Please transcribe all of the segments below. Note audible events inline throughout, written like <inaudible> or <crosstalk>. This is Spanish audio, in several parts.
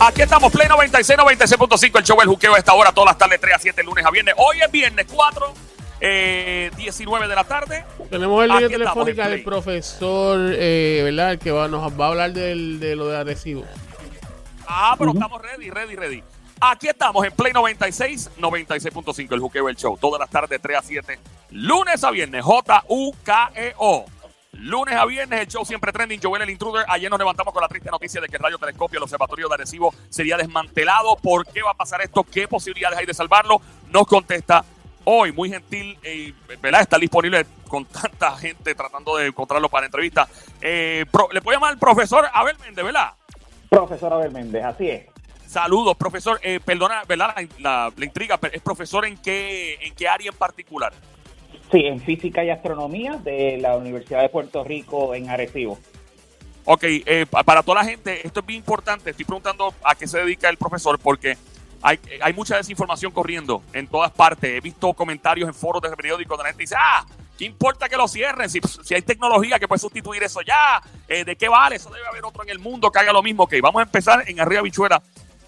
Aquí estamos, Play 96, 96.5, el show El Juqueo a esta hora, todas las tardes, 3 a 7, lunes a viernes. Hoy es viernes 4, eh, 19 de la tarde. Tenemos el línea telefónica del profesor, eh, ¿verdad? El que va, nos va a hablar del, de lo de adhesivo. Ah, pero estamos ready, ready, ready. Aquí estamos en Play 96, 96.5, el Juqueo El Show. Todas las tardes, 3 a 7, lunes a viernes, J-U-K-E-O. Lunes a viernes, el show siempre trending. Joel el intruder. Ayer nos levantamos con la triste noticia de que el radiotelescopio, el observatorio de Arecibo, sería desmantelado. ¿Por qué va a pasar esto? ¿Qué posibilidades hay de salvarlo? Nos contesta hoy, muy gentil, eh, ¿verdad? Está disponible con tanta gente tratando de encontrarlo para entrevista. Eh, Le puedo llamar al profesor Abel Méndez, ¿verdad? Profesor Abel Méndez, así es. Saludos, profesor. Eh, perdona, ¿verdad? La, la- la intriga, pero ¿es profesor en qué, en qué área en particular? Sí, en física y astronomía de la Universidad de Puerto Rico en Arecibo. Ok, eh, pa- para toda la gente, esto es bien importante. Estoy preguntando a qué se dedica el profesor porque hay, hay mucha desinformación corriendo en todas partes. He visto comentarios en foros de periódicos donde la gente dice, ah, ¿qué importa que lo cierren? Si, si hay tecnología que puede sustituir eso ya, eh, ¿de qué vale? Eso debe haber otro en el mundo que haga lo mismo. Ok, vamos a empezar en Arriba Bichuela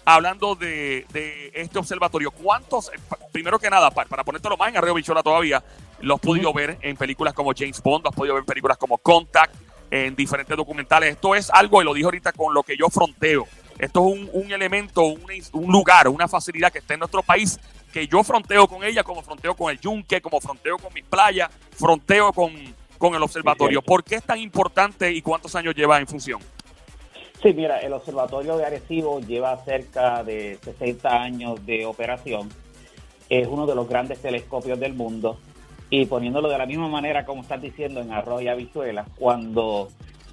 hablando de, de este observatorio. ¿Cuántos, eh, primero que nada, pa- para ponértelo más en Arriba Bichuela todavía, lo has podido ver en películas como James Bond, lo has podido ver en películas como Contact, en diferentes documentales. Esto es algo, y lo dije ahorita, con lo que yo fronteo. Esto es un, un elemento, un, un lugar, una facilidad que está en nuestro país, que yo fronteo con ella, como fronteo con el yunque, como fronteo con mis playas, fronteo con, con el observatorio. ¿Por qué es tan importante y cuántos años lleva en función? Sí, mira, el Observatorio de Arecibo lleva cerca de 60 años de operación. Es uno de los grandes telescopios del mundo. Y poniéndolo de la misma manera como estás diciendo en Arroyo Habichuela, cuando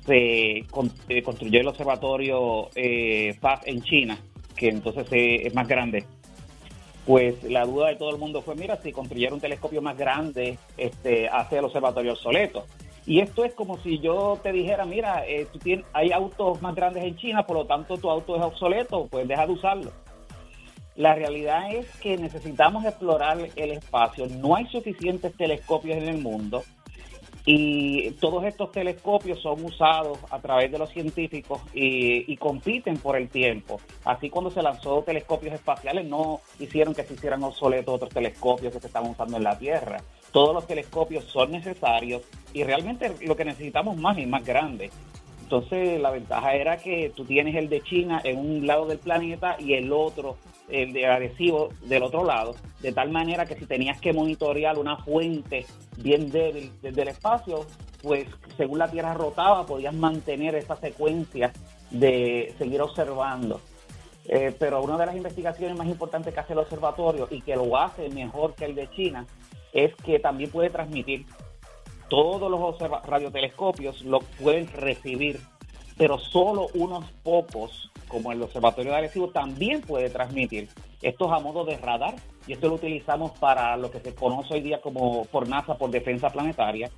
se con- construyó el Observatorio eh, en China, que entonces es más grande, pues la duda de todo el mundo fue, mira, si construyera un telescopio más grande, este, hace el observatorio obsoleto. Y esto es como si yo te dijera, mira, eh, tú tienes, hay autos más grandes en China, por lo tanto tu auto es obsoleto, pues deja de usarlo. La realidad es que necesitamos explorar el espacio. No hay suficientes telescopios en el mundo y todos estos telescopios son usados a través de los científicos y, y compiten por el tiempo. Así cuando se lanzó telescopios espaciales no hicieron que se hicieran obsoletos otros telescopios que se estaban usando en la Tierra. Todos los telescopios son necesarios y realmente lo que necesitamos más y más grande. Entonces la ventaja era que tú tienes el de China en un lado del planeta y el otro, el de Arecibo, del otro lado, de tal manera que si tenías que monitorear una fuente bien débil desde el espacio, pues según la Tierra rotaba podías mantener esa secuencia de seguir observando. Eh, pero una de las investigaciones más importantes que hace el observatorio y que lo hace mejor que el de China es que también puede transmitir todos los radiotelescopios lo pueden recibir, pero solo unos pocos, como el Observatorio de Arecibo, también puede transmitir. Esto es a modo de radar y esto lo utilizamos para lo que se conoce hoy día como por NASA, por defensa planetaria.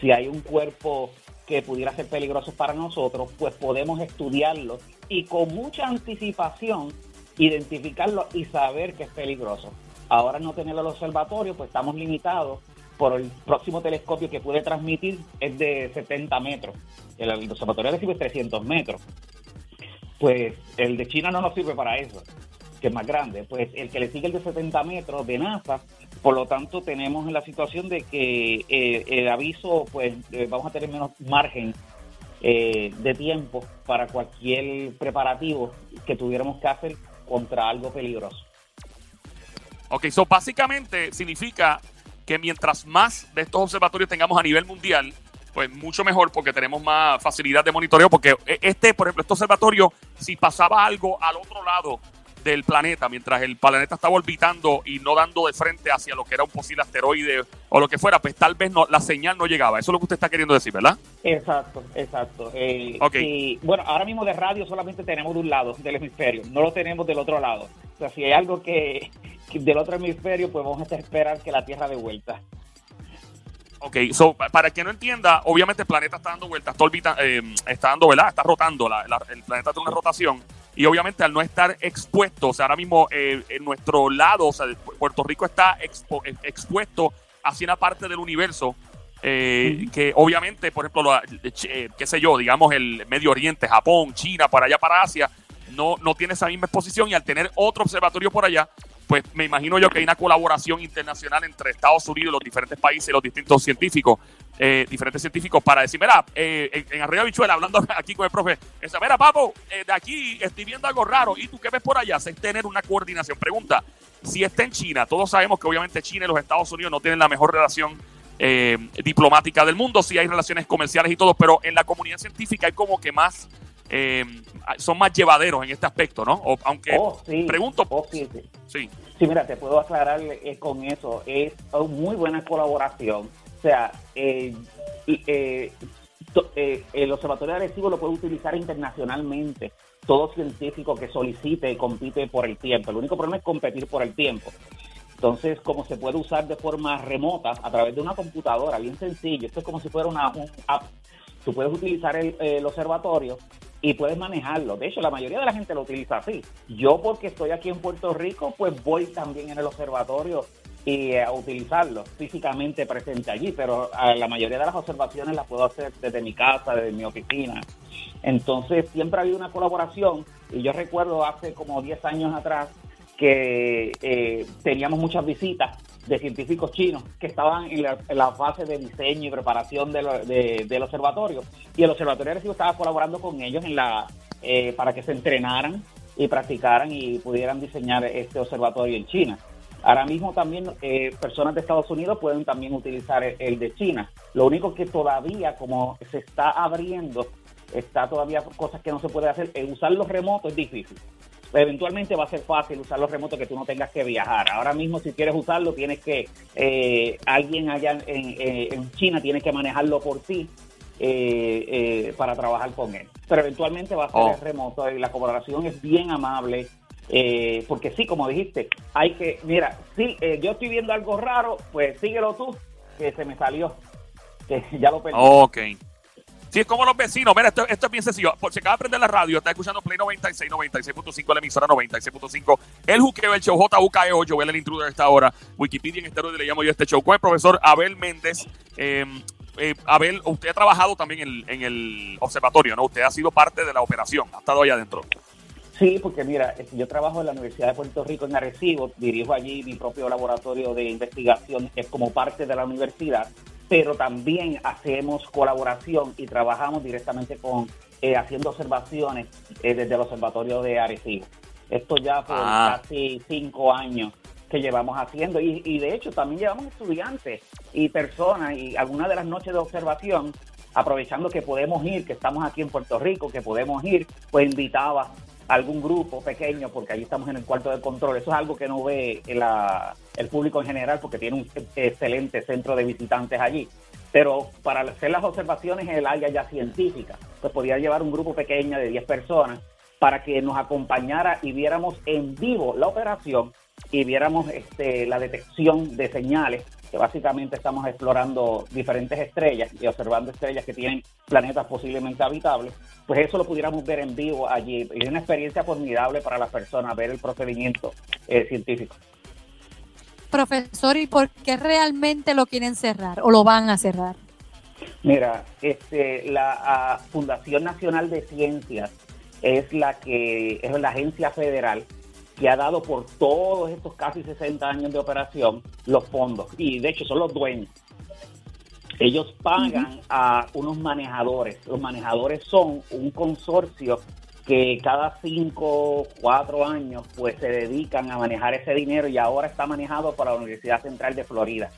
Si hay un cuerpo que pudiera ser peligroso para nosotros, pues podemos estudiarlo y con mucha anticipación identificarlo y saber que es peligroso. Ahora no tener el observatorio, pues estamos limitados por el próximo telescopio que puede transmitir es de 70 metros. El, observatorio recibe 300 metros. Pues el de China no nos sirve para eso, que es más grande. Pues el que le sigue el de 70 metros de NASA, por lo tanto tenemos la situación de que eh, el aviso, pues eh, vamos a tener menos margen eh, de tiempo para cualquier preparativo que tuviéramos que hacer contra algo peligroso. Ok, so básicamente significa que mientras más de estos observatorios tengamos a nivel mundial, pues mucho mejor porque tenemos más facilidad de monitoreo. Porque e- este, por ejemplo, este observatorio, si pasaba algo al otro lado del planeta, mientras el planeta estaba orbitando y no dando de frente hacia lo que era un posible asteroide o lo que fuera, pues tal vez no, la señal no llegaba. Eso es lo que usted está queriendo decir, ¿verdad? Exacto, exacto. Eh, Ok. Y bueno, ahora mismo de radio solamente tenemos de un lado del hemisferio, no lo tenemos del otro lado. O sea, si hay algo que, que del otro hemisferio, pues vamos a esperar que la Tierra de vuelta. Ok, so, pa- para que no entienda, obviamente el planeta está dando vueltas, está, orbita- eh, está dando, ¿verdad? Está rotando, la- la- el planeta tiene una rotación y obviamente al no estar expuesto, o sea, ahora mismo eh, en nuestro lado, o sea, Puerto Rico está expo- eh, expuesto hacia una parte del universo eh, que obviamente, por ejemplo, eh, qué sé yo, digamos el Medio Oriente, Japón, China, para allá, para Asia, no, no tiene esa misma exposición y al tener otro observatorio por allá, pues me imagino yo que hay una colaboración internacional entre Estados Unidos, los diferentes países, los distintos científicos, eh, diferentes científicos, para decir, mira, eh, en, Arriba Bichuela, hablando <laughs> aquí con el profe, esa, mira, papo, eh, de aquí estoy viendo algo raro, ¿y tú qué ves por allá? Es tener una coordinación. Pregunta, si está en China, todos sabemos que obviamente China y los Estados Unidos no tienen la mejor relación diplomática del mundo, sí hay relaciones comerciales y todo, pero en la comunidad científica hay como que más eh, son más llevaderos en este aspecto, ¿no? O, aunque oh, pregunto. Oh, sí, sí. sí. mira, te puedo aclarar eh, con eso. Es muy buena colaboración. O sea, eh, eh, el Observatorio de Arecibo lo puede utilizar internacionalmente. Todo científico que solicite compite por el tiempo. El único problema es competir por el tiempo. Entonces, como se puede usar de forma remota a través de una computadora, bien sencillo, esto es como si fuera una app. Tú puedes utilizar el, el observatorio y puedes manejarlo. De hecho, la mayoría de la gente lo utiliza así. Yo porque estoy aquí en Puerto Rico, pues voy también en el observatorio y eh, a utilizarlo físicamente presente allí, pero la mayoría de las observaciones las puedo hacer desde mi casa, desde mi oficina. Entonces, siempre ha habido una colaboración y yo recuerdo hace como 10 años atrás que eh, teníamos muchas visitas de científicos chinos que estaban en la, fase de diseño y preparación del observatorio. Y el Observatorio de estaba colaborando con ellos en la eh, para que se entrenaran y practicaran y pudieran diseñar este observatorio en China. Ahora mismo también eh, personas de Estados Unidos pueden también utilizar el, de China. Lo único que todavía, como se está abriendo, está todavía cosas que no se puede hacer. usar los remotos es difícil eventualmente va a ser fácil usar los remotos que tú no tengas que viajar. Ahora mismo si quieres usarlo tienes que, eh, alguien allá eh, en, China tiene que manejarlo por ti eh, para trabajar con él. Pero eventualmente va a ser oh. remoto y la colaboración es bien amable. porque sí, como dijiste, hay que, mira, si yo estoy viendo algo raro, pues síguelo tú, que se me salió, que <laughs> ya lo perdí. Ok. Sí, es como los vecinos. Mira, esto, es bien sencillo. Por si acaba de prender la radio, está escuchando Play 96, 96.5, la emisora 96.5. El juqueo, el show JUKEO. Voy el intruder a esta hora. Wikipedia en este le llamo yo este show. Con el profesor Abel Méndez. Em, eh, Abel, usted ha trabajado también en, en, el observatorio, ¿no? Usted ha sido parte de la operación, ha estado allá adentro. Sí, porque mira, yo trabajo en la Universidad de Puerto Rico en Arecibo, dirijo allí mi propio laboratorio de investigación, que es como parte de la universidad pero también hacemos colaboración y trabajamos directamente con eh, haciendo observaciones eh, desde el Observatorio de Arecibo. Esto ya por ah. casi cinco años que llevamos haciendo y, y, de hecho también llevamos estudiantes y personas y algunas de las noches de observación aprovechando que podemos ir, que estamos aquí en Puerto Rico, que podemos ir, pues invitaba algún grupo pequeño, porque allí estamos en el cuarto de control. Eso es algo que no ve el público en general, porque tiene un excelente centro de visitantes allí. Pero para hacer las observaciones en el área ya científica, pues podía llevar un grupo pequeño de 10 personas para que nos acompañara y viéramos en vivo la operación y viéramos este, la detección de señales que básicamente estamos explorando diferentes estrellas y observando estrellas que tienen planetas posiblemente habitables, pues eso lo pudiéramos ver en vivo allí. Y es una experiencia formidable para las personas ver el procedimiento eh, científico. Profesor, ¿y por qué realmente lo quieren cerrar o lo van a cerrar? Mira, este, la Fundación Nacional de Ciencias es la que es la agencia federal que ha dado por todos estos casi 60 años de operación los fondos. Y de hecho son los dueños. Ellos pagan a unos manejadores. Los manejadores son un consorcio que cada 5, 4 años pues se dedican a manejar ese dinero y ahora está manejado por la Universidad Central de Florida.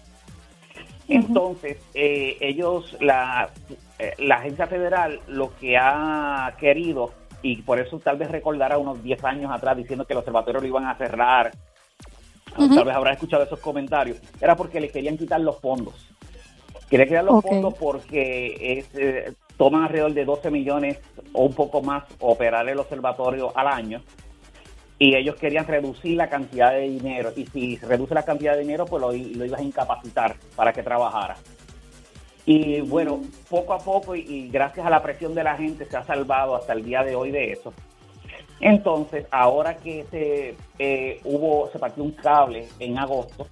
Entonces, eh, ellos, la, eh, la agencia federal, lo que ha querido y por eso tal vez recordará unos 10 años atrás diciendo que el observatorio lo iban a cerrar. Tal vez habrá escuchado esos comentarios. Era porque le querían quitar los fondos. Querían quitar los fondos porque eh, toman alrededor de 12 millones o un poco más operar el observatorio al año. Y ellos querían reducir la cantidad de dinero. Y si reduce la cantidad de dinero, pues lo, lo ibas a incapacitar para que trabajara. Y bueno, poco a poco y, gracias a la presión de la gente se ha salvado hasta el día de hoy de eso. Entonces, ahora que se eh, hubo, se partió un cable en agosto,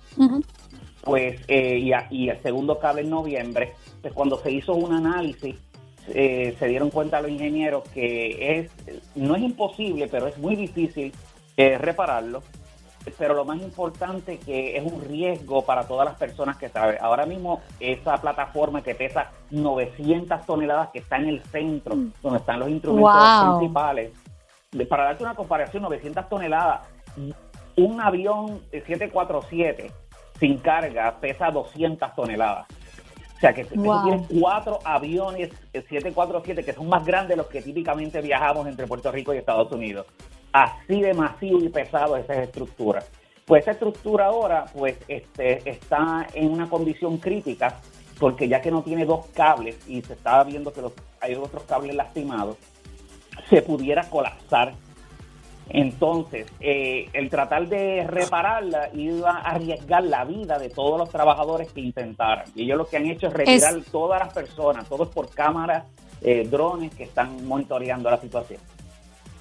pues eh, y, a- y el segundo cable en noviembre, pues cuando se hizo un análisis eh, se dieron cuenta los ingenieros que es no es imposible, pero es muy difícil eh, repararlo. Pero lo más importante que es un riesgo para todas las personas que saben. Ahora mismo esa plataforma que pesa 900 toneladas que está en el centro, donde están los instrumentos Wow. principales, para darte una comparación, 900 toneladas, un avión de 747 sin carga pesa 200 toneladas. O sea que tú Wow. tienes cuatro aviones eh, 747 que son más grandes de los que típicamente viajamos entre Puerto Rico y Estados Unidos. Así de masivo y pesado esa estructura. Pues esa estructura ahora pues este, está en una condición crítica porque ya que no tiene dos cables y se estaba viendo que los, hay otros cables lastimados, se pudiera colapsar. Entonces, eh, el tratar de repararla iba a arriesgar la vida de todos los trabajadores que intentaran. Y ellos lo que han hecho es retirar todas las personas, todos por cámaras, eh, drones que están monitoreando la situación.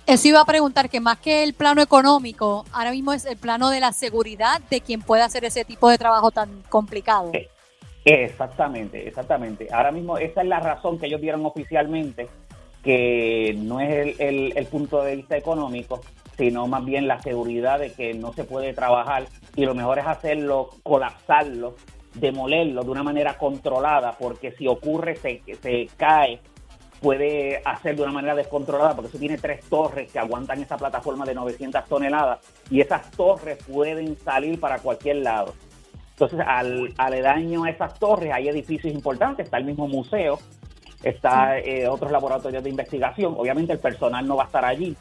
Eso iba a preguntar que más que el plano económico, ahora mismo es el plano de la seguridad de quien puede hacer ese tipo de trabajo tan complicado. Sí. Exactamente, exactamente. Ahora mismo esa es la razón que ellos dieron oficialmente, que no es el, punto de vista económico, sino más bien la seguridad de que no se puede trabajar y lo mejor es hacerlo, colapsarlo, demolerlo de una manera controlada, porque si ocurre, se cae, puede hacer de una manera descontrolada, porque eso tiene tres torres que aguantan esa plataforma de 900 toneladas y esas torres pueden salir para cualquier lado. Entonces, al, aledaño a esas torres hay edificios importantes, está el mismo museo, está eh, otros laboratorios de investigación. Obviamente el personal no va a estar allí,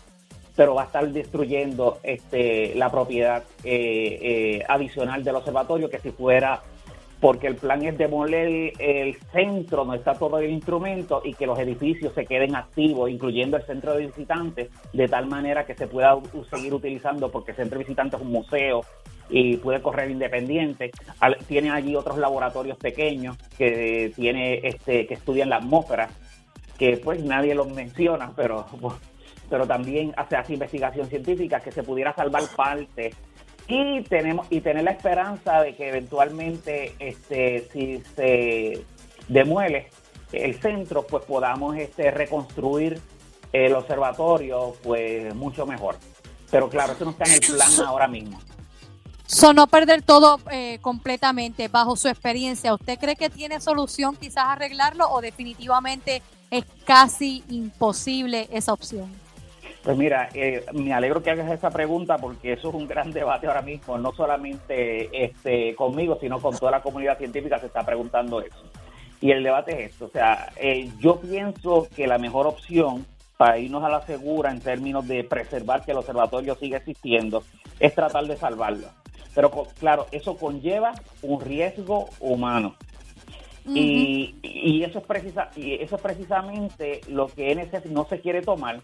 pero va a estar destruyendo este, la propiedad eh, eh, adicional del observatorio, que si fuera, porque el plan es demoler el centro donde está todo el instrumento y que los edificios se queden activos, incluyendo el centro de visitantes, de tal manera que se pueda seguir utilizando, porque el centro de visitantes es un museo y puede correr independiente. Tiene allí otros laboratorios pequeños que tiene este que estudian la atmósfera, que pues nadie los menciona, pero <laughs> pero también hace, hace investigación científica que se pudiera salvar parte y tenemos y tener la esperanza de que eventualmente este si se demuele el centro pues podamos este reconstruir el observatorio pues mucho mejor pero claro eso no está en el plan <laughs> ahora mismo So, no perder todo eh, completamente bajo su experiencia. ¿Usted cree que tiene solución quizás arreglarlo o definitivamente es casi imposible esa opción? Pues mira, eh, me alegro que hagas esa pregunta porque eso es un gran debate ahora mismo, no solamente este, conmigo, sino con toda la comunidad científica se está preguntando eso. Y el debate es esto, o sea, eh, yo pienso que la mejor opción para irnos a la segura en términos de preservar que el observatorio siga existiendo es tratar de salvarlo. Pero claro, eso conlleva un riesgo humano. Y, y eso es precisa y eso es precisamente lo que NSF no se quiere tomar,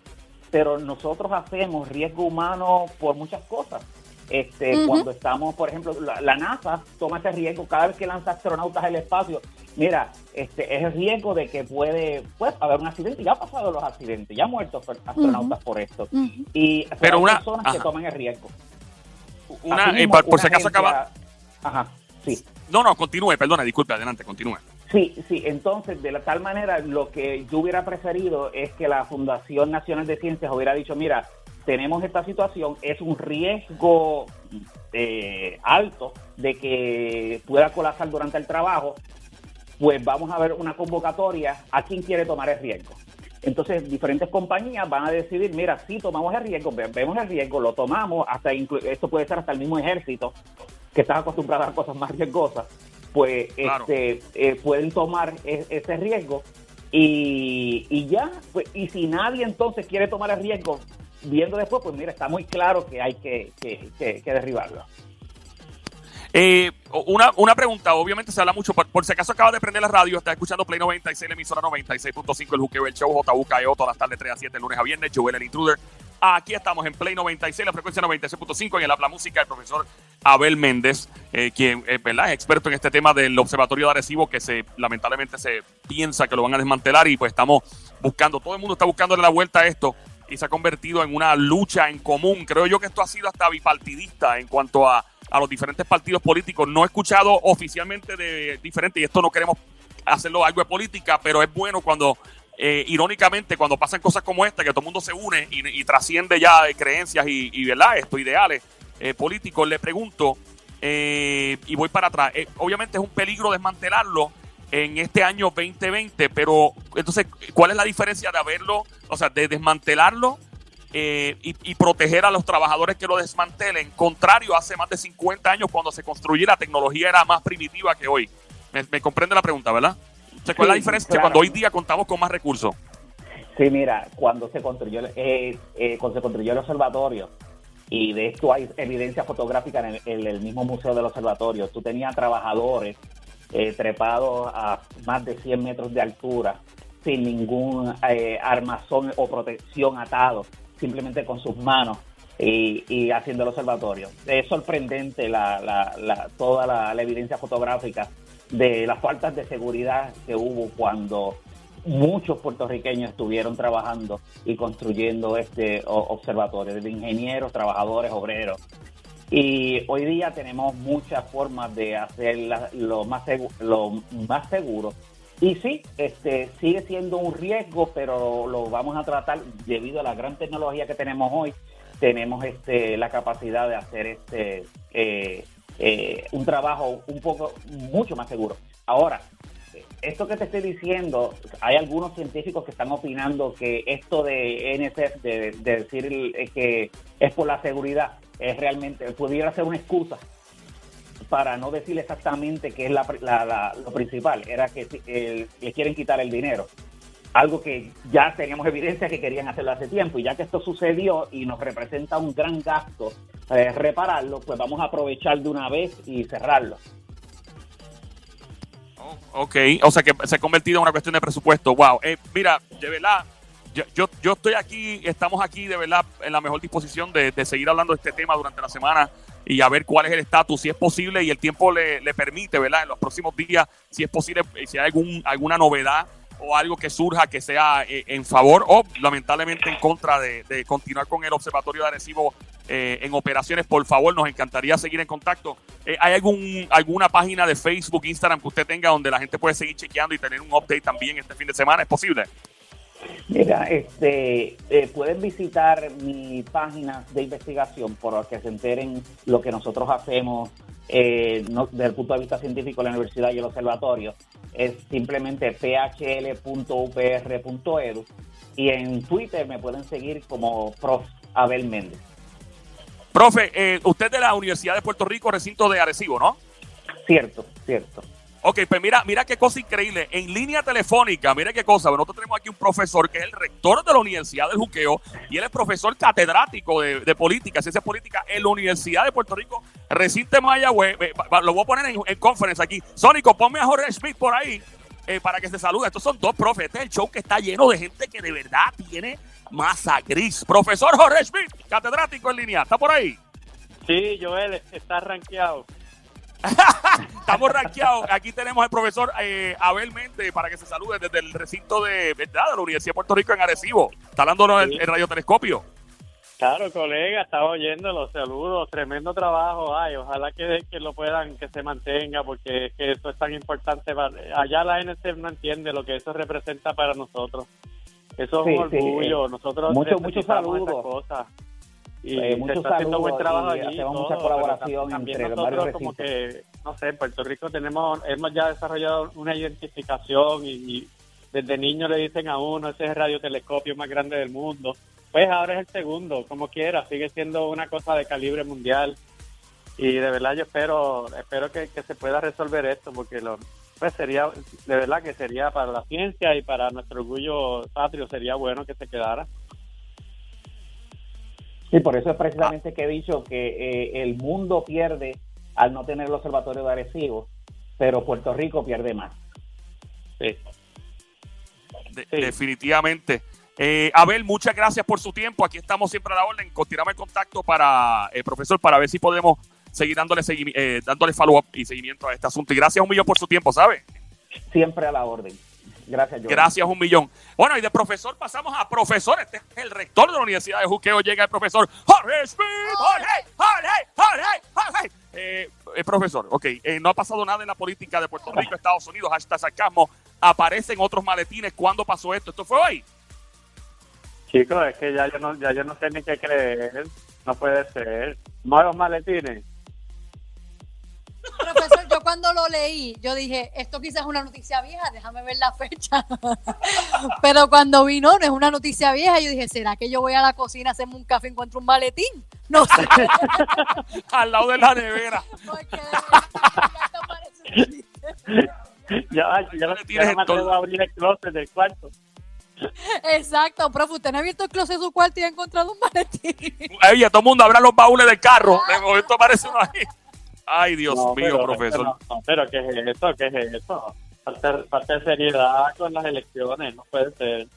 pero nosotros hacemos riesgo humano por muchas cosas. Este, cuando estamos, por ejemplo, la, la NASA toma ese riesgo cada vez que lanza astronautas al espacio. Mira, este es el riesgo de que puede pues, haber un accidente. Ya ha pasado los accidentes, ya han muerto astronautas por esto. Ujú. Y Pero hay una- personas que toman el riesgo. Una, eh, por, por una si acaso agencia- acaba. Ajá, sí. No, no, continúe, perdone, disculpe, adelante, continúe. Sí, sí, entonces de tal manera lo que yo hubiera preferido es que la Fundación Nacional de Ciencias hubiera dicho, mira, tenemos esta situación, es un riesgo eh, alto de que pueda colapsar durante el trabajo, pues vamos a ver una convocatoria a quien quiere tomar el riesgo. Entonces, diferentes compañías van a decidir, mira, sí tomamos el riesgo, ve- vemos el riesgo, lo tomamos, hasta esto puede ser hasta el mismo ejército, que está acostumbrado a cosas más riesgosas, pues Claro. este, eh, pueden tomar e- ese riesgo y, y ya, pues, y si nadie entonces quiere tomar el riesgo, viendo después, pues mira, está muy claro que hay que, que, que- que derribarlo. Eh, una, una pregunta, obviamente se habla mucho, por, por si acaso acaba de prender la radio, está escuchando Play 96, la emisora 96.5, el Juqueo, el show, JUKEO, todas las tardes 3 a 7, lunes a viernes, Joel el Intruder. Aquí estamos en Play 96, la frecuencia 96.5 y en la Pla Música, el profesor Abel Méndez, eh, quien eh, es experto en este tema del Observatorio de Arecibo, que se lamentablemente se piensa que lo van a desmantelar y pues estamos buscando, todo el mundo está buscándole la vuelta a esto. y se ha convertido en una lucha en común. Creo yo que esto ha sido hasta bipartidista en cuanto a, a los diferentes partidos políticos. No he escuchado oficialmente de diferente, y esto no queremos hacerlo algo de política, pero es bueno cuando, eh, irónicamente, cuando pasan cosas como esta, que todo el mundo se une y, trasciende ya de creencias y, y ¿verdad? Esto, ideales eh, políticos, le pregunto, eh, y voy para atrás, obviamente es un peligro desmantelarlo en este año 2020, pero entonces, ¿cuál es la diferencia de haberlo, o sea, de desmantelarlo y, proteger a los trabajadores que lo desmantelen? Contrario, hace más de 50 años cuando se construyó la tecnología era más primitiva que hoy. Me, comprende la pregunta, ¿verdad? ¿Cuál es la diferencia cuando hoy día contamos con más recursos? Sí, mira, cuando se construyó, eh, eh, cuando se construyó el observatorio, y de esto hay evidencia fotográfica en el, mismo Museo del Observatorio, tú tenías trabajadores eh, trepados a más de 100 metros de altura, sin ningún armazón o protección atado, simplemente con sus manos y, haciendo el observatorio. Es sorprendente la, toda la evidencia fotográfica de las faltas de seguridad que hubo cuando muchos puertorriqueños estuvieron trabajando y construyendo este observatorio, de ingenieros, trabajadores, obreros. Y hoy día tenemos muchas formas de hacer lo, más lo más seguro. Y sí, este sigue siendo un riesgo, pero lo vamos a tratar debido a la gran tecnología que tenemos hoy. Tenemos este la capacidad de hacer este eh, eh, un trabajo un poco, mucho más seguro. Ahora, esto que te estoy diciendo, hay algunos científicos que están opinando que esto de NSF, de, decir que es por la seguridad, es realmente, pudiera ser una excusa para no decir exactamente qué es la, lo principal, era que le quieren quitar el dinero algo que ya teníamos evidencia que querían hacerlo hace tiempo y ya que esto sucedió y nos representa un gran gasto eh, repararlo, pues vamos a aprovechar de una vez y cerrarlo. Oh, ok, o sea que se ha convertido en una cuestión de presupuesto. Wow, eh, mira, de verdad, yo, yo, estoy aquí, estamos aquí de verdad en la mejor disposición de, seguir hablando de este tema durante la semana y a ver cuál es el estatus, si es posible y el tiempo le, le permite, ¿verdad? En los próximos días, si es posible, si hay algún, alguna novedad o algo que surja que sea eh, en favor o lamentablemente en contra de, continuar con el Observatorio de Arecibo eh, en operaciones, por favor, nos encantaría seguir en contacto. Eh, ¿Hay algún, alguna página de Facebook, Instagram que usted tenga donde la gente puede seguir chequeando y tener un update también este fin de semana? ¿Es posible? Mira, este, pueden visitar mi página de investigación por que se enteren lo que nosotros hacemos eh, desde el punto de vista científico la universidad y el observatorio es simplemente phl.upr.edu y en Twitter me pueden seguir como prof. Abel Méndez. Profe, eh, usted de la Universidad de Puerto Rico, recinto de Arecibo, ¿no? Cierto, cierto. Ok, pues mira, mira qué cosa increíble. En línea telefónica, mira qué cosa. Nosotros tenemos aquí un profesor que es el rector de la Universidad del Juqueo y él es profesor catedrático de, política, ciencias políticas en la Universidad de Puerto Rico, recinto Mayagüez. Lo voy a poner en, en conference aquí. Sónico, ponme a Jorge Smith por ahí eh, para que se salude. Estos son dos profes. Este es el show que está lleno de gente que de verdad tiene masa gris. Profesor Jorge Smith, catedrático en línea. ¿Está por ahí? Sí, Joel, está rankeado. <laughs> Estamos rankeados. Aquí tenemos al profesor eh, Abel Mente para que se salude desde el recinto de, ¿verdad? de la Universidad de Puerto Rico en Arecibo. Está hablando el, radiotelescopio. Claro, colega, estaba oyendo los saludos, tremendo trabajo, ay, ojalá que, que lo puedan, que se mantenga, porque es que eso es tan importante, allá la NC no entiende lo que eso representa para nosotros, eso es un orgullo, nosotros muchos muchos saludos. Cosas y eh, se está haciendo buen trabajo allí. Hacemos mucha colaboración también entre nosotros como que, no sé, en Puerto Rico tenemos, hemos ya desarrollado una identificación y, desde niño le dicen a uno, ese es el radiotelescopio más grande del mundo. Pues ahora es el segundo, como quiera, sigue siendo una cosa de calibre mundial. Y de verdad yo espero espero que, que se pueda resolver esto, porque lo, pues sería, de verdad que sería para la ciencia y para nuestro orgullo patrio, sería bueno que se quedara. Sí, por eso es precisamente que he dicho que eh, el mundo pierde al no tener el observatorio de Arecibo, pero Puerto Rico pierde más. Sí. Definitivamente. Eh, Abel, muchas gracias por su tiempo. Aquí estamos siempre a la orden. Continuamos el contacto para, el eh, profesor, para ver si podemos seguir dándole, dándole follow-up y seguimiento a este asunto. Y gracias un millón por su tiempo, ¿sabe? Siempre a la orden. Gracias, Joel. Gracias un millón. Bueno, y de profesor pasamos a profesor. Este es el rector de la Universidad de Juqueo. Llega el profesor Jorge Smith. Jorge, Jorge, Jorge, Jorge. Eh, eh, profesor, ok, eh, no ha pasado nada en la política de Puerto Rico, Estados Unidos, hashtag sarcasmo. Aparecen otros maletines. ¿Cuándo pasó esto? ¿Esto fue hoy? Chicos, es que ya yo no, ya yo no sé ni qué creer. No puede ser. Nuevos maletines. Profesor, yo cuando lo leí, yo dije, esto quizás es una noticia vieja, déjame ver la fecha. <laughs> Pero cuando vino, no es una noticia vieja, yo dije, ¿será que yo voy a la cocina, hacemos un café, encuentro un maletín? No sé. <laughs> Al lado de la nevera. <laughs> Porque de ya. Ya, ya, no- ya no me atrevo todo. a abrir el closet del cuarto. Exacto, profe, usted no ha abierto el closet de su cuarto y ha encontrado un maletín. Oye, todo el mundo abra los baúles del carro. De momento aparece uno ahí. Ay, Dios No, mío, pero- profesor. No, no, pero ¿qué es eso? ¿Qué es eso? Falta, falta de seriedad con las elecciones, no puede ser.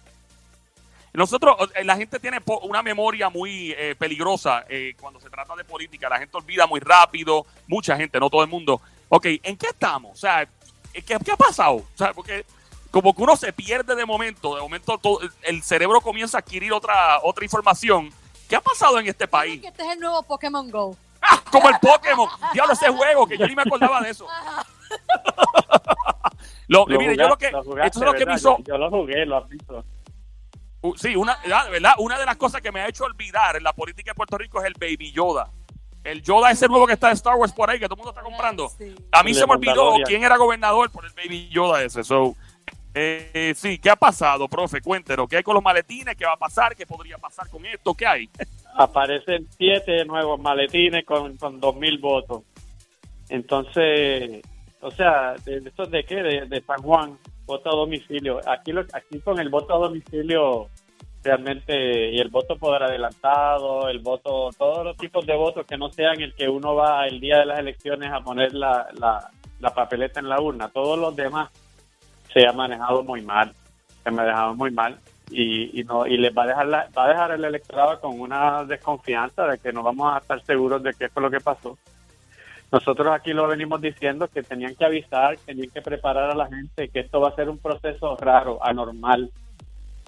Nosotros, eh, la gente tiene una memoria muy eh, peligrosa eh, cuando se trata de política. La gente olvida muy rápido, mucha gente, no todo el mundo. Ok, ¿en qué estamos? O sea, ¿qué, qué ha pasado? O sea, porque como que uno se pierde de momento, de momento todo- el cerebro comienza a adquirir otra, otra información. ¿Qué ha pasado en este país? Que este es el nuevo Pokémon Go. ¡Ah! Como el Pokémon. Diablo, ese juego que yo ni me acordaba de eso. <laughs> Lo- Lo mire, yo lo que, lo jugaste, esto es lo que me hizo, Yo, yo lo jugué, lo has visto. Uh, sí, una, de verdad, una de las cosas que me ha hecho olvidar en la política de Puerto Rico es el Baby Yoda. El Yoda ese nuevo que está de Star Wars por ahí, que todo el mundo está comprando. Sí. A mí El se me olvidó quién era gobernador por el Baby Yoda ese. So, eh, eh, sí, ¿qué ha pasado, profe? Cuéntenos. ¿Qué hay con los maletines? ¿Qué va a pasar? ¿Qué podría pasar con esto? ¿Qué hay? Aparecen siete nuevos maletines con, con dos mil votos. Entonces, o sea, ¿de, estos de qué? De, de San Juan, voto a domicilio. Aquí, lo, aquí con el voto a domicilio realmente, y el voto por adelantado, el voto, todos los tipos de votos que no sean el que uno va el día de las elecciones a poner la, la, la papeleta en la urna, todos los demás se ha manejado muy mal, se ha manejado muy mal y, y no y les va a dejar la- va a dejar el electorado con una desconfianza de que no vamos a estar seguros de qué fue lo que pasó. Nosotros aquí lo venimos diciendo que tenían que avisar, tenían que preparar a la gente que esto va a ser un proceso raro, anormal.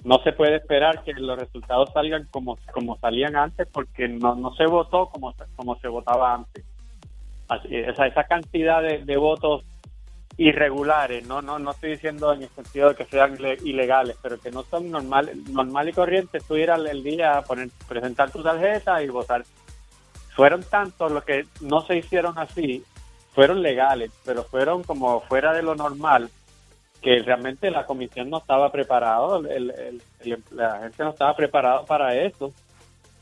No se puede esperar que los resultados salgan como, como salían antes porque no, no se votó como, como se votaba antes. Así, esa, esa cantidad de, de votos irregulares, no, no, no estoy diciendo en el sentido de que sean ile- ilegales, pero que no son normal, normal y corriente, tú ir al el día a poner, presentar tu tarjeta y votar. Fueron tantos los que no se hicieron así, fueron legales, pero fueron como fuera de lo normal, que realmente la comisión no estaba preparado, el, el- la gente no estaba preparado para eso.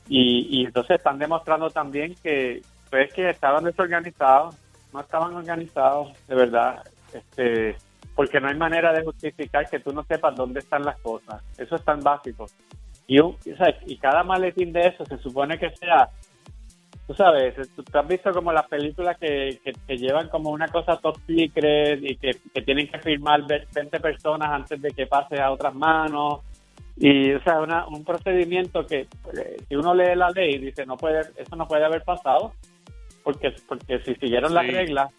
Y, y entonces están demostrando también que pues que estaban desorganizados, no estaban organizados, de verdad, este, porque no hay manera de justificar que tú no sepas dónde están las cosas. Eso es tan básico. Y, un- y cada maletín de eso se supone que sea, tú sabes, tú, tú has visto como las películas que, que, que llevan como una cosa top secret y que, que tienen que firmar ve- 20 personas antes de que pase a otras manos. Y, o sea, una, un procedimiento que, eh, si uno lee la ley, dice, no puede, eso no puede haber pasado, porque, porque si siguieron las reglas,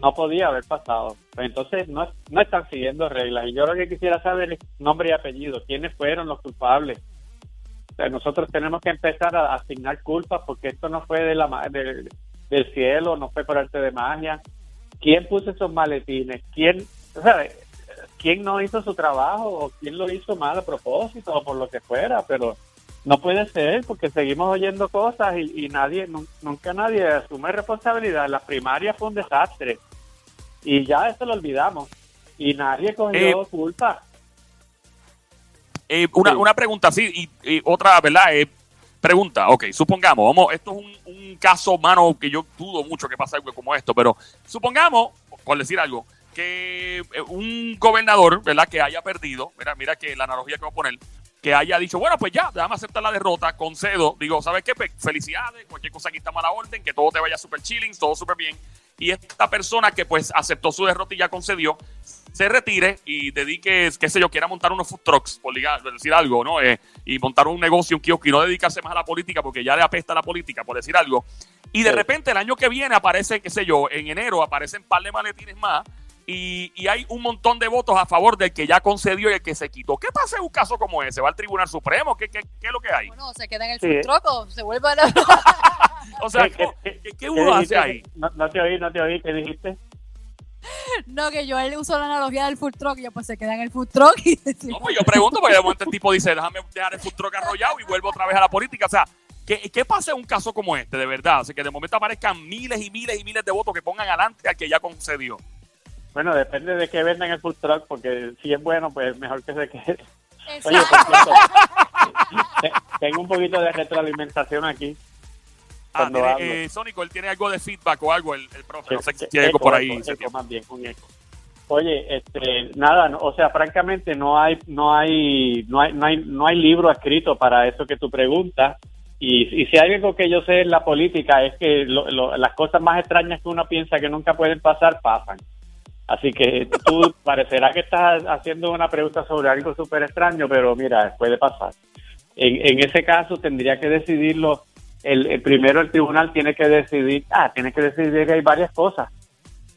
no podía haber pasado. Entonces, no, no están siguiendo reglas. Y yo lo que quisiera saber es nombre y apellido, quiénes fueron los culpables. Nosotros tenemos que empezar a asignar culpas porque esto no fue de la, ma- del- cielo, no fue por arte de magia. ¿Quién puso esos maletines? ¿Quién, o sea, quién no hizo su trabajo o quién lo hizo mal a propósito o por lo que fuera? Pero no puede ser porque seguimos oyendo cosas y, y nadie, nun- nunca nadie asume responsabilidad. La primaria fue un desastre y ya eso lo olvidamos y nadie cogió Eh, culpa. Eh, una, Sí. una pregunta, sí, y, y otra, ¿verdad? Eh, pregunta, ok, supongamos, vamos, esto es un, un caso, mano, que yo dudo mucho que pase algo como esto, pero supongamos, por decir algo, que eh, un gobernador, ¿verdad? Que haya perdido, mira, mira que la analogía que voy a poner, que haya dicho, bueno, pues ya, déjame aceptar la derrota, concedo, digo, ¿sabes qué? Pues, felicidades, cualquier cosa aquí está a la orden, que todo te vaya súper chilling, todo súper bien. Y esta persona que pues aceptó su derrota y ya concedió, se retire y dedique, qué sé yo, quiera montar unos food trucks, por decir algo, ¿no? Eh, y montar un negocio, un kiosco y no dedicarse más a la política porque ya le apesta la política, por decir algo. Y de Sí. repente el año que viene aparece, qué sé yo, en enero aparecen un par de maletines más y, y hay un montón de votos a favor del que ya concedió y el que se quitó. ¿Qué pasa en un caso como ese? ¿Va al Tribunal Supremo? ¿Qué, qué, qué es lo que hay? Bueno, se queda en el Sí. food truck o se vuelve a la... <laughs> O sea, ¿Qué- ¿cómo- qué- ¿qué, qué ¿Qué uno hace ahí? No, no te oí, no te oí, ¿qué dijiste? No, que yo él uso la analogía del food truck y yo pues se queda en el food truck y <laughs> No, pues yo pregunto, porque de momento el tipo dice, déjame dejar el food truck arrollado y vuelvo otra vez a la política. O sea, ¿qué, qué pasa en un caso como este, de verdad? O sea, que de momento aparezcan miles y miles y miles de votos que pongan adelante al que ya concedió. Bueno, depende de qué vendan el food truck, porque si es bueno, pues mejor que se quede. Oye, por cierto, <laughs> te- tengo un poquito de retroalimentación aquí. Ah, tiene, eh, Sónico, él tiene algo de feedback o algo, el, el profe. No sé si tiene algo eco, por ahí. eco, eco, más bien, un eco. Oye, este, nada, no- o sea, francamente no hay, no hay, no hay, no hay, no hay libro escrito para eso que tú preguntas. Y, y si hay algo que yo sé en la política es que lo- lo- las cosas más extrañas que uno piensa que nunca pueden pasar pasan. Así que tú <laughs> parecerá que estás haciendo una pregunta sobre algo súper extraño, pero mira, puede pasar. En, en ese caso tendría que decidirlo, el, primero el tribunal tiene que decidir, ah, tiene que decidir que hay varias cosas.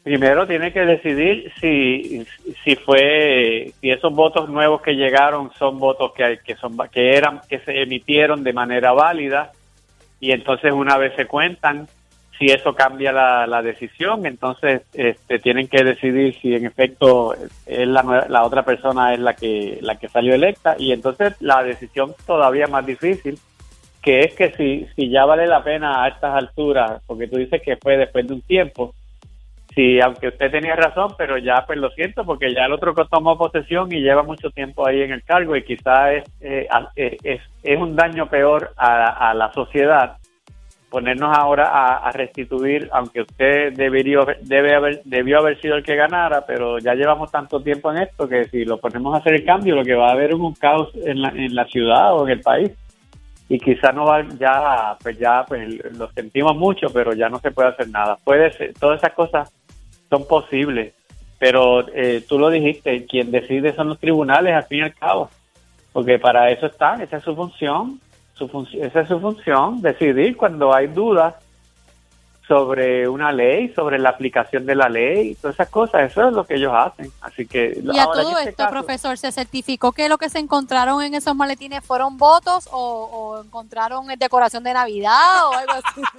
Primero tiene que decidir si, si fue, si esos votos nuevos que llegaron son votos que, que son, que eran, que se emitieron de manera válida y entonces una vez se cuentan, si eso cambia la, decisión, entonces este, tienen que decidir si en efecto es la, la otra persona es la que, la que salió electa y entonces la decisión todavía más difícil, que es que si, si ya vale la pena a estas alturas, porque tú dices que fue después de un tiempo, si aunque usted tenía razón, pero ya pues lo siento, porque ya el otro tomó posesión y lleva mucho tiempo ahí en el cargo y quizás es, eh, eh, es, es un daño peor a, a la sociedad ponernos ahora a, restituir, aunque usted debería, debe haber, debió haber sido el que ganara, pero ya llevamos tanto tiempo en esto que si lo ponemos a hacer el cambio, lo que va a haber es un caos en la, en la ciudad o en el país. Y quizás no va, ya, pues ya, pues lo sentimos mucho, pero ya no se puede hacer nada. Puede ser, todas esas cosas son posibles, pero eh, tú lo dijiste, quien decide son los tribunales al fin y al cabo, porque para eso están, esa es su función, su func- esa es su función, decidir cuando hay dudas sobre una ley, sobre la aplicación de la ley, todas esas cosas, eso es lo que ellos hacen. Así que Y a ahora, todo este esto, caso- profesor, ¿se certificó que lo que se encontraron en esos maletines fueron votos o, o encontraron decoración de Navidad o algo así? <laughs>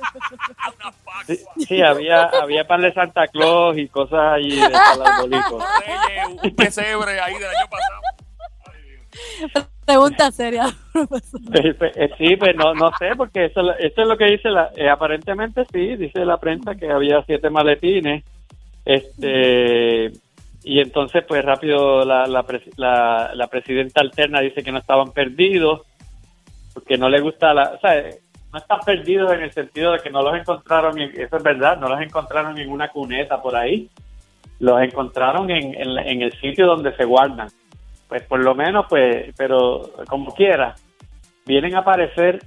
Sí, sí, había, había pan de Santa Claus y cosas ahí de <laughs> un pesebre ahí del año pasado. Ay, Dios. Pregunta seria, <laughs> profesor. Eh, Sí, pues no, no sé, porque eso, eso es lo que dice la, eh, aparentemente sí, dice la prensa que había siete maletines, este, y entonces pues rápido la, la, la, la presidenta alterna dice que no estaban perdidos, porque no le gusta la, o sea, no están perdidos en el sentido de que no los encontraron, en- eso es verdad, no los encontraron en una cuneta por ahí, los encontraron en, en el sitio donde se guardan. Pues por lo menos, pues, pero como quiera, vienen a aparecer,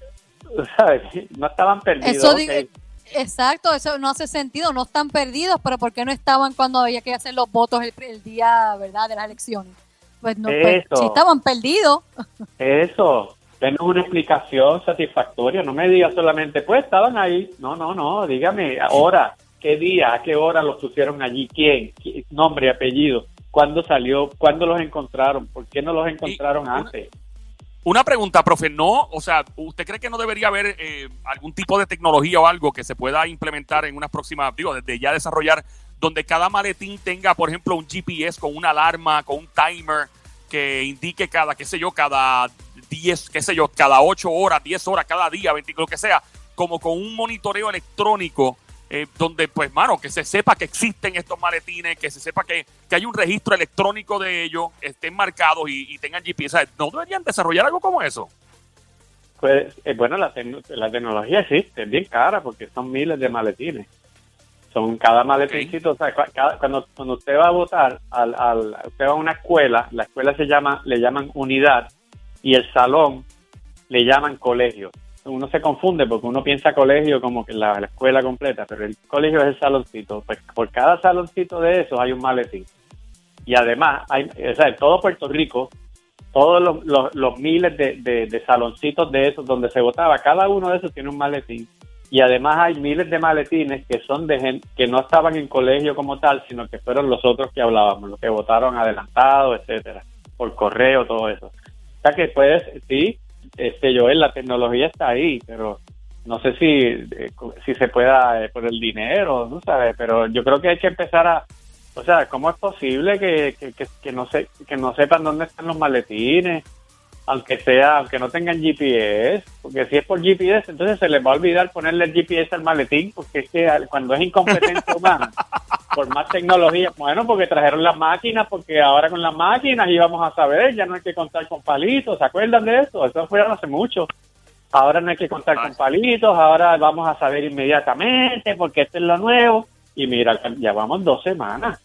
¿sabes? No estaban perdidos. Eso digo- Exacto, eso no hace sentido, no están perdidos, pero ¿por qué no estaban cuando había que hacer los votos el, el día, verdad, de las elecciones? Pues no, pues, si estaban perdidos, Eso, denos una explicación satisfactoria, no me diga solamente, pues estaban ahí. No, no, no, dígame, ahora, qué día, a qué hora los pusieron allí, quién, ¿Qui- nombre, apellido, cuándo salió, cuándo los encontraron, por qué no los encontraron antes. Una pregunta, profe, no, o sea, ¿usted cree que no debería haber eh, algún tipo de tecnología o algo que se pueda implementar en unas próximas, digo, desde ya desarrollar, donde cada maletín tenga, por ejemplo, un GPS con una alarma, con un timer que indique cada, qué sé yo, cada 10, qué sé yo, cada 8 horas, 10 horas, cada día, 20, lo que sea, como con un monitoreo electrónico eh, donde, pues, mano, que se sepa que existen estos maletines, que se sepa que, que hay un registro electrónico de ellos, estén marcados y, y tengan GPS. O sea, ¿No deberían desarrollar algo como eso? Pues, eh, bueno, la, tec- la tecnología existe, es bien cara porque son miles de maletines. Son cada maletincito, o sea, cada- cuando, cuando usted va a votar, al, al, usted va a una escuela, la escuela se llama, le llaman unidad y el salón le llaman colegio. Uno se confunde porque uno piensa colegio como que la, la escuela completa, pero el colegio es el saloncito. Pues por cada saloncito de esos hay un maletín. Y además, hay, o sea, todo Puerto Rico, todos los, miles de, de- saloncitos de esos donde se votaba, cada uno de esos tiene un maletín. y además hay miles de maletines que son de gente que no estaban en colegio como tal, sino que fueron los otros que hablábamos, los que votaron adelantado, etcétera, por correo, todo eso. O sea que puedes, sí, este Joel, la tecnología está ahí, pero no sé si, eh, si se pueda eh, por el dinero, no sabes, pero yo creo que hay que empezar a, o sea, ¿cómo es posible que, que, que, que no se, que no sepan dónde están los maletines? aunque sea, aunque no tengan GPS, porque si es por GPS, entonces se les va a olvidar ponerle el GPS al maletín, porque es que cuando es incompetencia <laughs> humana, por más tecnología, bueno, porque trajeron las máquinas, porque ahora con las máquinas íbamos a saber, ya no hay que contar con palitos, ¿se acuerdan de eso? Eso fue hace mucho. Ahora no hay que contar con palitos, ahora vamos a saber inmediatamente, porque esto es lo nuevo. Y mira, ya vamos dos semanas.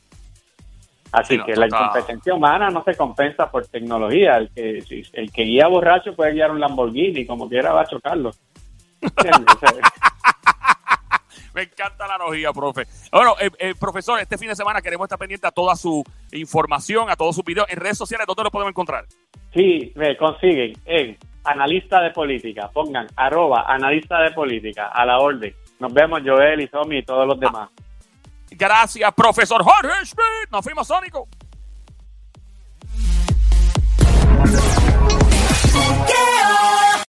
Así que la incompetencia humana no se compensa por tecnología. El que, el que guía borracho puede guiar un Lamborghini, como quiera va a chocarlo. <laughs> Me encanta la analogía, profe. Bueno, eh, eh, profesor, este fin de semana queremos estar pendiente a toda su información, a todos sus videos. En redes sociales, ¿dónde lo podemos encontrar? Sí, me consiguen en Analista de Política. Pongan arroba Analista de Política a la orden. Nos vemos Joel y Tommy y todos los ah. demás. Gracias, profesor Jorge Schmidt. Nos fuimos, Sónico. Yeah.